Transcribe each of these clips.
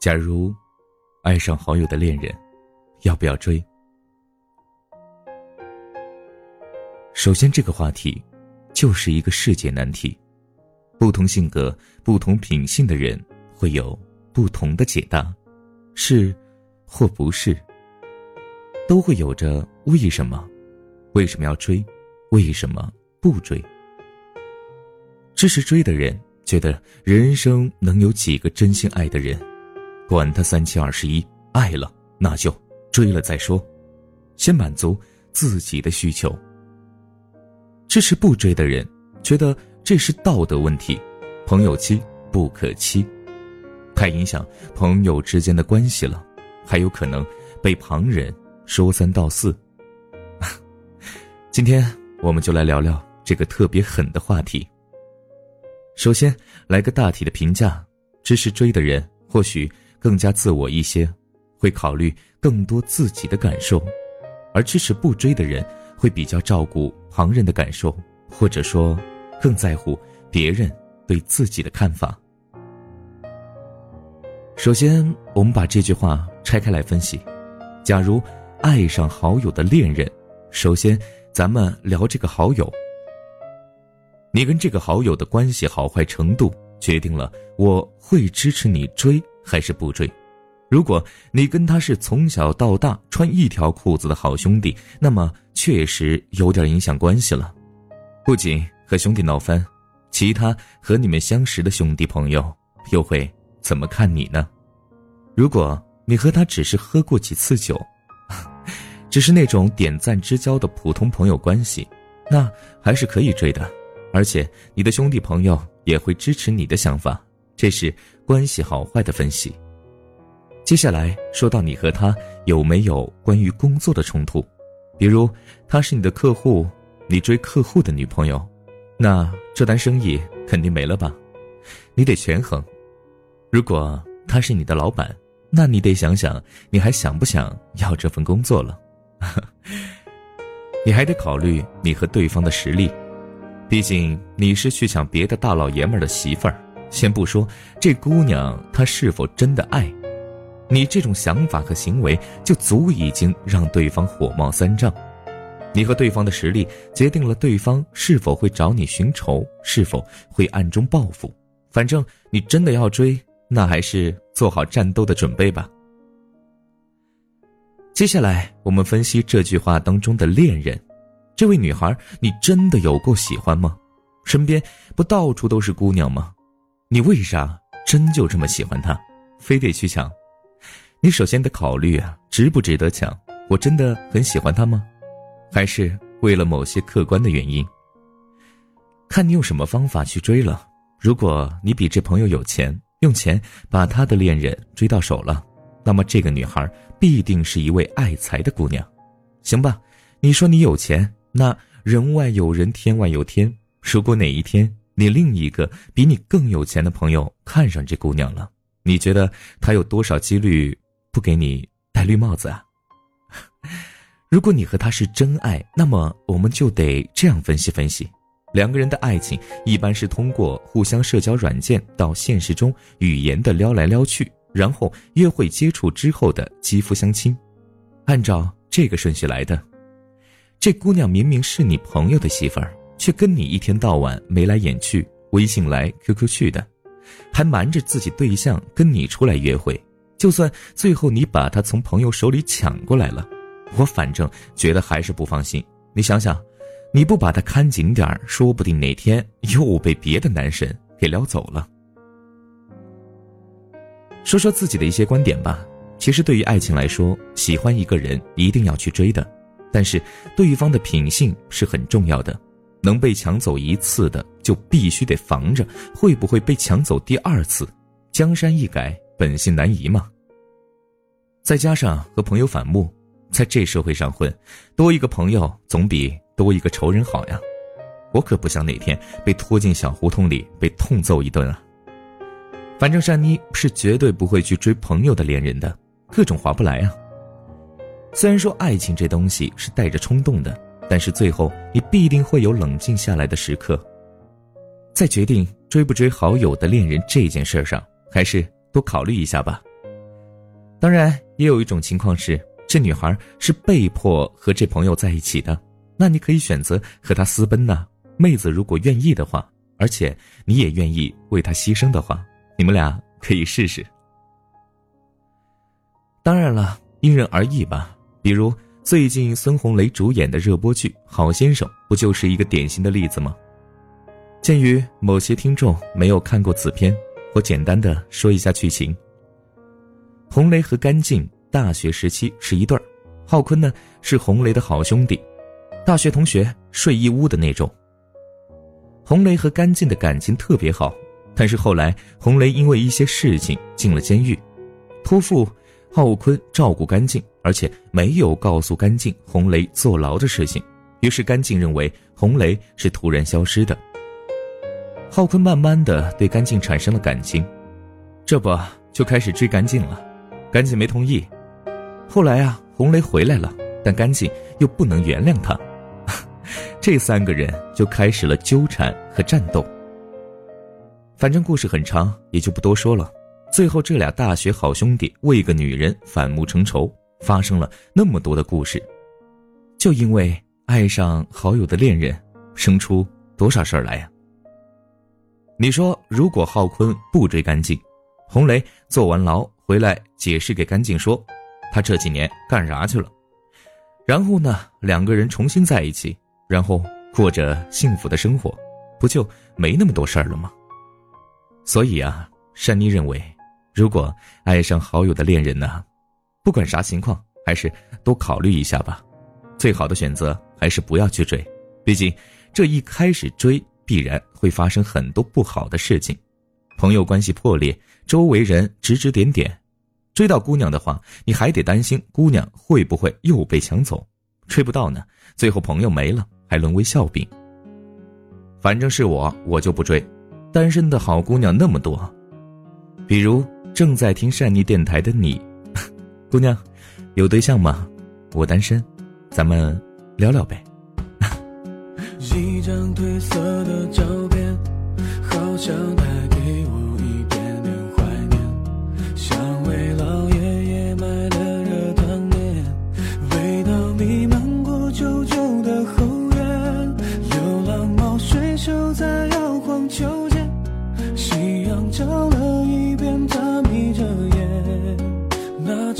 假如爱上好友的恋人，要不要追？首先，这个话题就是一个世界难题，不同性格、不同品性的人会有不同的解答，是或不是，都会有着为什么，为什么要追，为什么不追？支持追的人觉得人生能有几个真心爱的人，管他三七二十一，爱了那就追了再说，先满足自己的需求。支持不追的人，觉得这是道德问题，朋友妻不可欺，太影响朋友之间的关系了，还有可能被旁人说三道四。今天我们就来聊聊这个特别狠的话题。首先来个大体的评价：支持追的人或许更加自我一些，会考虑更多自己的感受，而支持不追的人。会比较照顾旁人的感受，或者说，更在乎别人对自己的看法。首先，我们把这句话拆开来分析：假如爱上好友的恋人，首先咱们聊这个好友。你跟这个好友的关系好坏程度，决定了我会支持你追还是不追。如果你跟他是从小到大穿一条裤子的好兄弟，那么确实有点影响关系了。不仅和兄弟闹翻，其他和你们相识的兄弟朋友又会怎么看你呢？如果你和他只是喝过几次酒，只是那种点赞之交的普通朋友关系，那还是可以追的，而且你的兄弟朋友也会支持你的想法。这是关系好坏的分析。接下来说到你和他有没有关于工作的冲突，比如他是你的客户，你追客户的女朋友，那这单生意肯定没了吧？你得权衡。如果他是你的老板，那你得想想你还想不想要这份工作了。你还得考虑你和对方的实力，毕竟你是去抢别的大老爷们的媳妇儿。先不说这姑娘她是否真的爱。你这种想法和行为就足已经让对方火冒三丈，你和对方的实力决定了对方是否会找你寻仇，是否会暗中报复。反正你真的要追，那还是做好战斗的准备吧。接下来我们分析这句话当中的恋人，这位女孩，你真的有够喜欢吗？身边不到处都是姑娘吗？你为啥真就这么喜欢他，非得去抢？你首先得考虑啊，值不值得抢？我真的很喜欢他吗？还是为了某些客观的原因？看你用什么方法去追了。如果你比这朋友有钱，用钱把他的恋人追到手了，那么这个女孩必定是一位爱财的姑娘。行吧，你说你有钱，那人外有人，天外有天。如果哪一天你另一个比你更有钱的朋友看上这姑娘了，你觉得他有多少几率？不给你戴绿帽子啊！如果你和他是真爱，那么我们就得这样分析分析：两个人的爱情一般是通过互相社交软件到现实中语言的撩来撩去，然后约会接触之后的肌肤相亲，按照这个顺序来的。这姑娘明明是你朋友的媳妇儿，却跟你一天到晚眉来眼去，微信来 QQ 去的，还瞒着自己对象跟你出来约会。就算最后你把他从朋友手里抢过来了，我反正觉得还是不放心。你想想，你不把他看紧点说不定哪天又被别的男神给撩走了。说说自己的一些观点吧。其实对于爱情来说，喜欢一个人一定要去追的，但是对方的品性是很重要的。能被抢走一次的，就必须得防着会不会被抢走第二次。江山易改。本性难移嘛。再加上和朋友反目，在这社会上混，多一个朋友总比多一个仇人好呀。我可不想哪天被拖进小胡同里被痛揍一顿啊。反正珊妮是绝对不会去追朋友的恋人的，各种划不来啊。虽然说爱情这东西是带着冲动的，但是最后你必定会有冷静下来的时刻。在决定追不追好友的恋人这件事上，还是。多考虑一下吧，当然，也有一种情况是，这女孩是被迫和这朋友在一起的，那你可以选择和他私奔呐。妹子如果愿意的话，而且你也愿意为他牺牲的话，你们俩可以试试。当然了，因人而异吧。比如最近孙红雷主演的热播剧《好先生》，不就是一个典型的例子吗？鉴于某些听众没有看过此片，我简单的说一下剧情。红雷和甘静大学时期是一对儿，浩坤呢是红雷的好兄弟，大学同学睡一屋的那种。红雷和甘静的感情特别好，但是后来红雷因为一些事情进了监狱，托付浩坤照顾甘静，而且没有告诉甘静红雷坐牢的事情，于是甘静认为红雷是突然消失的。浩坤慢慢的对甘静产生了感情，这不就开始追甘静了。甘静没同意，后来啊，红雷回来了，但甘静又不能原谅他，这三个人就开始了纠缠和战斗。反正故事很长，也就不多说了。最后，这俩大学好兄弟为一个女人反目成仇，发生了那么多的故事，就因为爱上好友的恋人，生出多少事儿来呀？你说，如果浩坤不追干净，红雷坐完牢？回来解释给干净说，他这几年干啥去了？然后呢，两个人重新在一起，然后过着幸福的生活，不就没那么多事儿了吗？所以啊，珊妮认为，如果爱上好友的恋人呢，不管啥情况，还是多考虑一下吧。最好的选择还是不要去追，毕竟这一开始追必然会发生很多不好的事情，朋友关系破裂，周围人指指点点。追到姑娘的话，你还得担心姑娘会不会又被抢走；追不到呢，最后朋友没了，还沦为笑柄。反正是我，我就不追。单身的好姑娘那么多，比如正在听善妮电台的你，姑娘，有对象吗？我单身，咱们聊聊呗。一张褪色的照片，好像带给我。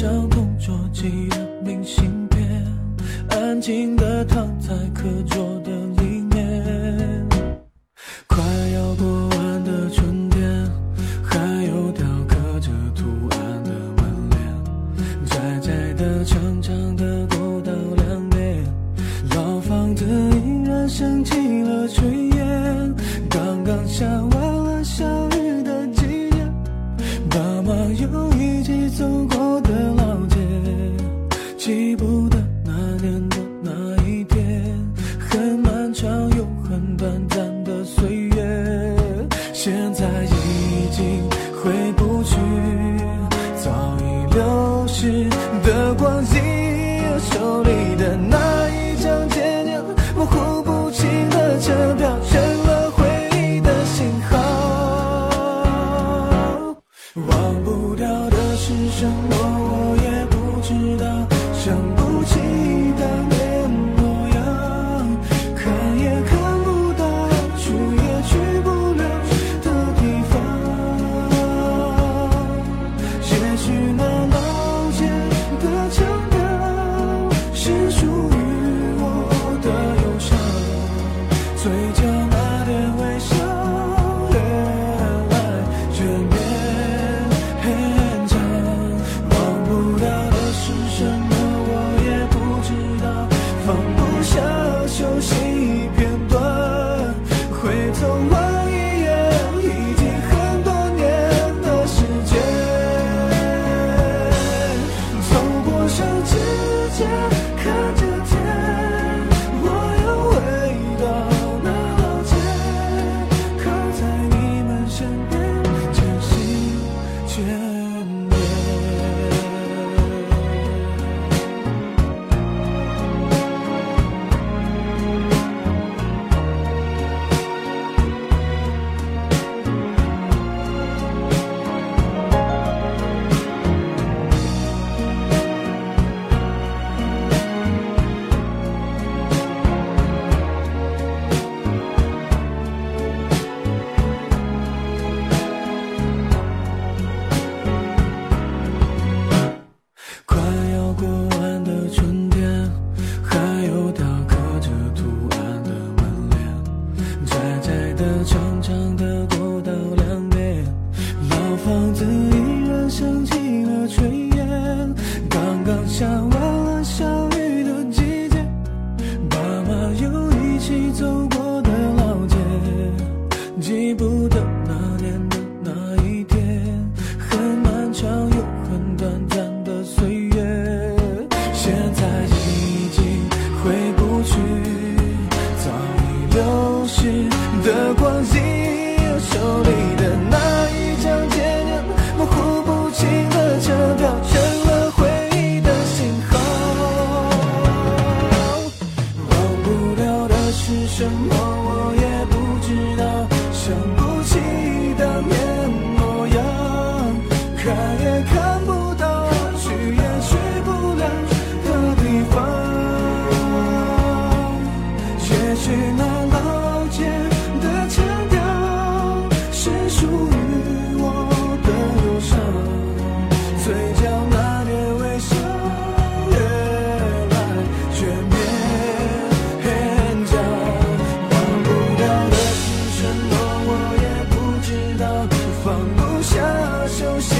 像同桌记的明信片安静的躺在课桌的里面快要过完的春天还有雕刻着图案的门帘窄窄的长长的过道两边老房子依然升起了炊烟。刚刚下下熟悉片段回头望放不下熟悉。